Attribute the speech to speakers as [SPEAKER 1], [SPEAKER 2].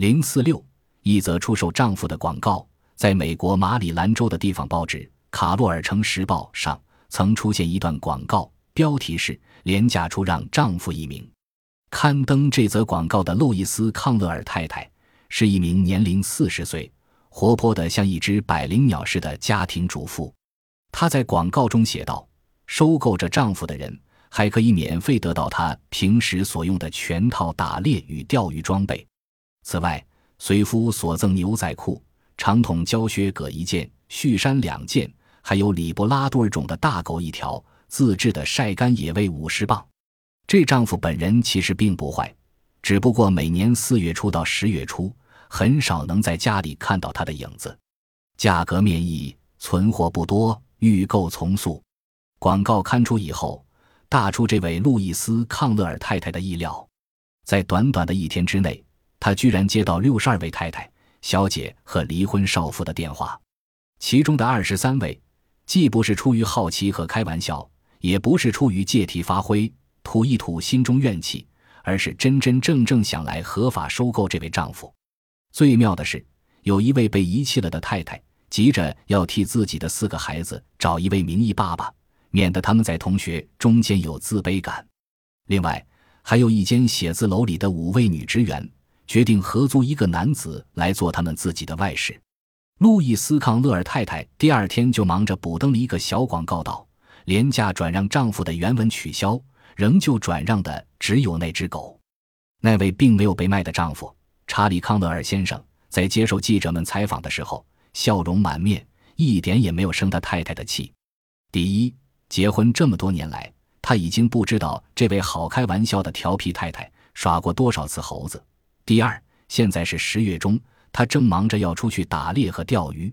[SPEAKER 1] 零四六一则出售丈夫的广告，在美国马里兰州的地方报纸《卡洛尔城时报》上曾出现一段广告，标题是“廉价出让丈夫一名”。刊登这则广告的路易斯·康勒尔太太是一名年龄四十岁、活泼的像一只百灵鸟似的家庭主妇。她在广告中写道：“收购这丈夫的人还可以免费得到他平时所用的全套打猎与钓鱼装备。”此外，随夫所赠牛仔裤、长筒胶靴各一件，恤衫两件，还有里布拉多尔种的大狗一条，自制的晒干野味五十磅。这丈夫本人其实并不坏，只不过每年四月初到十月初，很少能在家里看到他的影子。价格面议，存货不多，预购从速。广告刊出以后，大出这位路易斯·康勒尔太太的意料，在短短的一天之内。他居然接到六十二位太太、小姐和离婚少妇的电话，其中的二十三位，既不是出于好奇和开玩笑，也不是出于借题发挥、吐一吐心中怨气，而是真真正正想来合法收购这位丈夫。最妙的是，有一位被遗弃了的太太，急着要替自己的四个孩子找一位名义爸爸，免得他们在同学中间有自卑感。另外，还有一间写字楼里的五位女职员。决定合租一个男子来做他们自己的外室。路易斯·康勒尔太太第二天就忙着补登了一个小广告，道：“廉价转让丈夫的原文取消，仍旧转让的只有那只狗。”那位并没有被卖的丈夫查理·康勒尔先生在接受记者们采访的时候，笑容满面，一点也没有生他太太的气。第一，结婚这么多年来，他已经不知道这位好开玩笑的调皮太太耍过多少次猴子。第二，现在是十月中，他正忙着要出去打猎和钓鱼，